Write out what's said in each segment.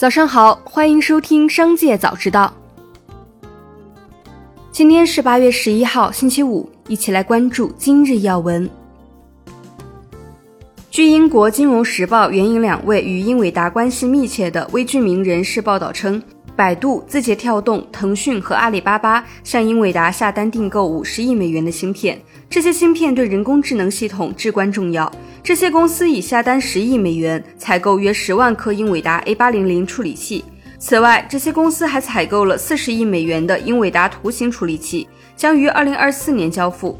早上好，欢迎收听《商界早知道》。今天是八月十一号，星期五，一起来关注今日要闻。据英国《金融时报》援引两位与英伟达关系密切的微居民人士报道称，百度、字节跳动、腾讯和阿里巴巴向英伟达下单订购五十亿美元的芯片，这些芯片对人工智能系统至关重要。这些公司已下单十亿美元采购约十万颗英伟达 A 八零零处理器。此外，这些公司还采购了四十亿美元的英伟达图形处理器，将于二零二四年交付。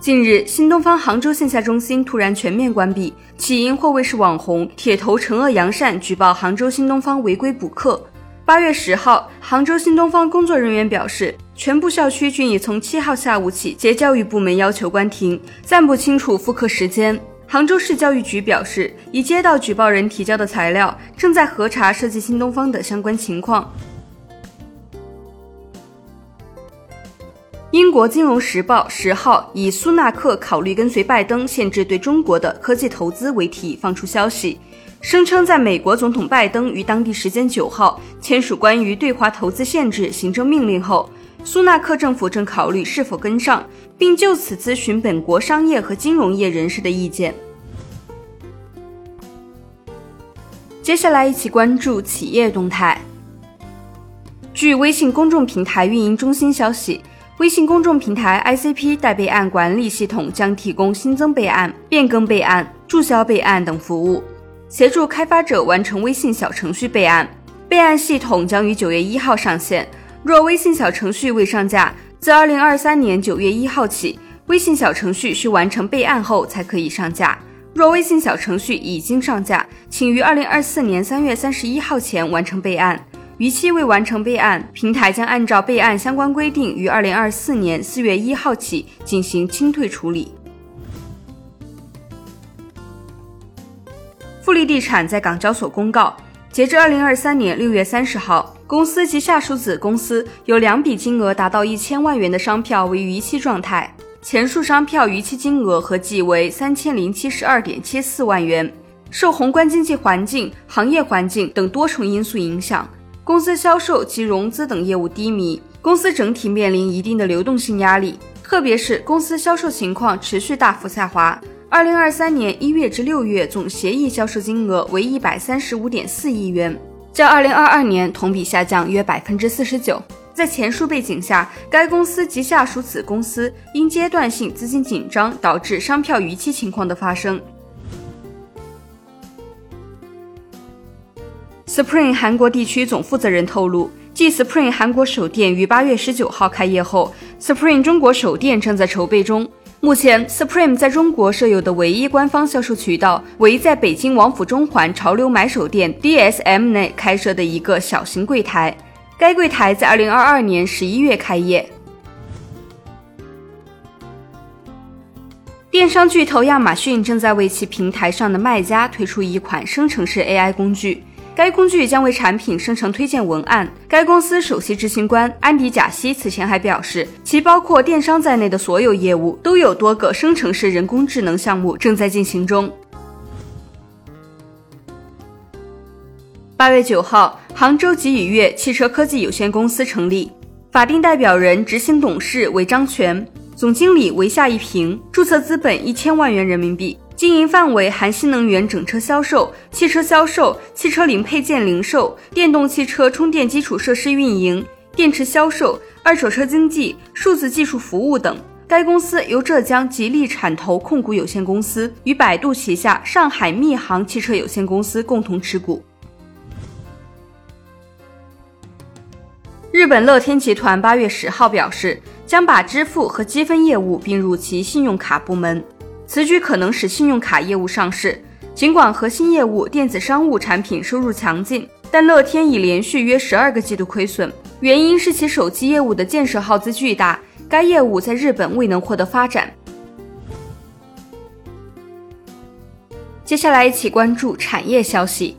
近日，新东方杭州线下中心突然全面关闭，起因或为是网红铁头惩恶扬善举报杭州新东方违规补课。八月十号，杭州新东方工作人员表示，全部校区均已从七号下午起接教育部门要求关停，暂不清楚复课时间。杭州市教育局表示，已接到举报人提交的材料，正在核查涉及新东方的相关情况。英国《金融时报》十号以“苏纳克考虑跟随拜登限制对中国的科技投资”为题放出消息，声称在美国总统拜登于当地时间九号签署关于对华投资限制行政命令后，苏纳克政府正考虑是否跟上。并就此咨询本国商业和金融业人士的意见。接下来一起关注企业动态。据微信公众平台运营中心消息，微信公众平台 ICP 代备案管理系统将提供新增备案、变更备案、注销备案等服务，协助开发者完成微信小程序备案。备案系统将于九月一号上线。若微信小程序未上架，自二零二三年九月一号起，微信小程序需完成备案后才可以上架。若微信小程序已经上架，请于二零二四年三月三十一号前完成备案。逾期未完成备案，平台将按照备案相关规定，于二零二四年四月一号起进行清退处理。富力地产在港交所公告，截至二零二三年六月三十号。公司及下属子公司有两笔金额达到一千万元的商票为逾期状态，前述商票逾期金额合计为三千零七十二点七四万元。受宏观经济环境、行业环境等多重因素影响，公司销售及融资等业务低迷，公司整体面临一定的流动性压力，特别是公司销售情况持续大幅下滑。二零二三年一月至六月总协议销售金额为一百三十五点四亿元。较二零二二年同比下降约百分之四十九。在前述背景下，该公司及下属子公司因阶段性资金紧张导致商票逾期情况的发生。Spring 韩国地区总负责人透露，继 Spring 韩国首店于八月十九号开业后，Spring 中国首店正在筹备中。目前，Supreme 在中国设有的唯一官方销售渠道为在北京王府中环潮流买手店 DSM 内开设的一个小型柜台。该柜台在2022年11月开业。电商巨头亚马逊正在为其平台上的卖家推出一款生成式 AI 工具。该工具将为产品生成推荐文案。该公司首席执行官安迪·贾西此前还表示，其包括电商在内的所有业务都有多个生成式人工智能项目正在进行中。八月九号，杭州吉宇悦汽车科技有限公司成立，法定代表人、执行董事为张全，总经理为夏一平，注册资本一千万元人民币。经营范围含新能源整车销售、汽车销售、汽车零配件零售、电动汽车充电基础设施运营、电池销售、二手车经纪、数字技术服务等。该公司由浙江吉利产投控股有限公司与百度旗下上海密航汽车有限公司共同持股。日本乐天集团八月十号表示，将把支付和积分业务并入其信用卡部门。此举可能使信用卡业务上市。尽管核心业务电子商务产品收入强劲，但乐天已连续约十二个季度亏损，原因是其手机业务的建设耗资巨大，该业务在日本未能获得发展。接下来一起关注产业消息。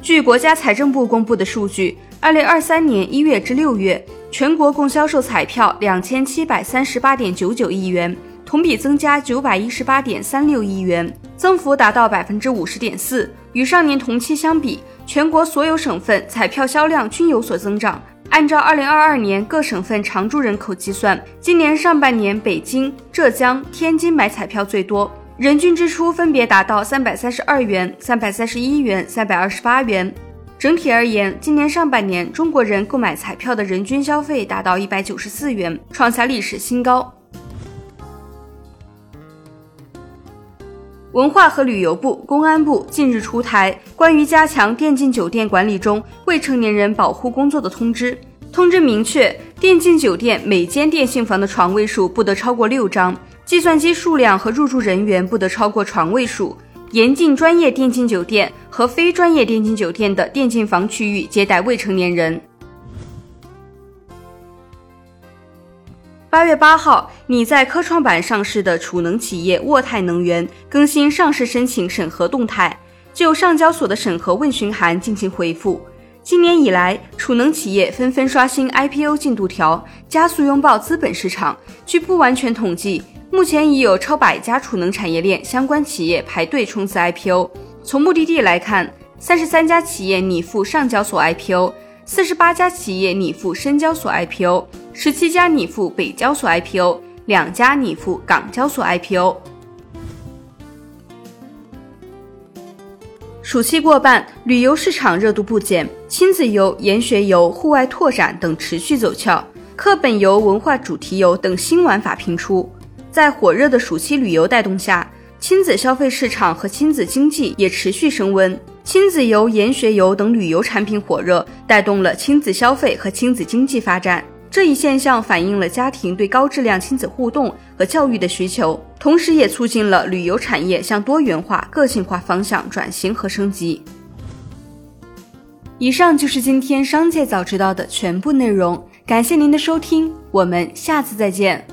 据国家财政部公布的数据，二零二三年一月至六月，全国共销售彩票两千七百三十八点九九亿元。同比增加九百一十八点三六亿元，增幅达到百分之五十点四。与上年同期相比，全国所有省份彩票销量均有所增长。按照二零二二年各省份常住人口计算，今年上半年北京、浙江、天津买彩票最多，人均支出分别达到三百三十二元、三百三十一元、三百二十八元。整体而言，今年上半年中国人购买彩票的人均消费达到一百九十四元，创下历史新高。文化和旅游部、公安部近日出台关于加强电竞酒店管理中未成年人保护工作的通知。通知明确，电竞酒店每间电信房的床位数不得超过六张，计算机数量和入住人员不得超过床位数。严禁专业电竞酒店和非专业电竞酒店的电竞房区域接待未成年人。八月八号，拟在科创板上市的储能企业沃泰能源更新上市申请审核动态，就上交所的审核问询函进行回复。今年以来，储能企业纷纷刷新 IPO 进度条，加速拥抱资本市场。据不完全统计，目前已有超百家储能产业链相关企业排队冲刺 IPO。从目的地来看，三十三家企业拟赴上交所 IPO，四十八家企业拟赴深交所 IPO。十七家拟赴北交所 IPO，两家拟赴港交所 IPO。暑期过半，旅游市场热度不减，亲子游、研学游、户外拓展等持续走俏，课本游、文化主题游等新玩法频出。在火热的暑期旅游带动下，亲子消费市场和亲子经济也持续升温。亲子游、研学游等旅游产品火热，带动了亲子消费和亲子经济发展。这一现象反映了家庭对高质量亲子互动和教育的需求，同时也促进了旅游产业向多元化、个性化方向转型和升级。以上就是今天商界早知道的全部内容，感谢您的收听，我们下次再见。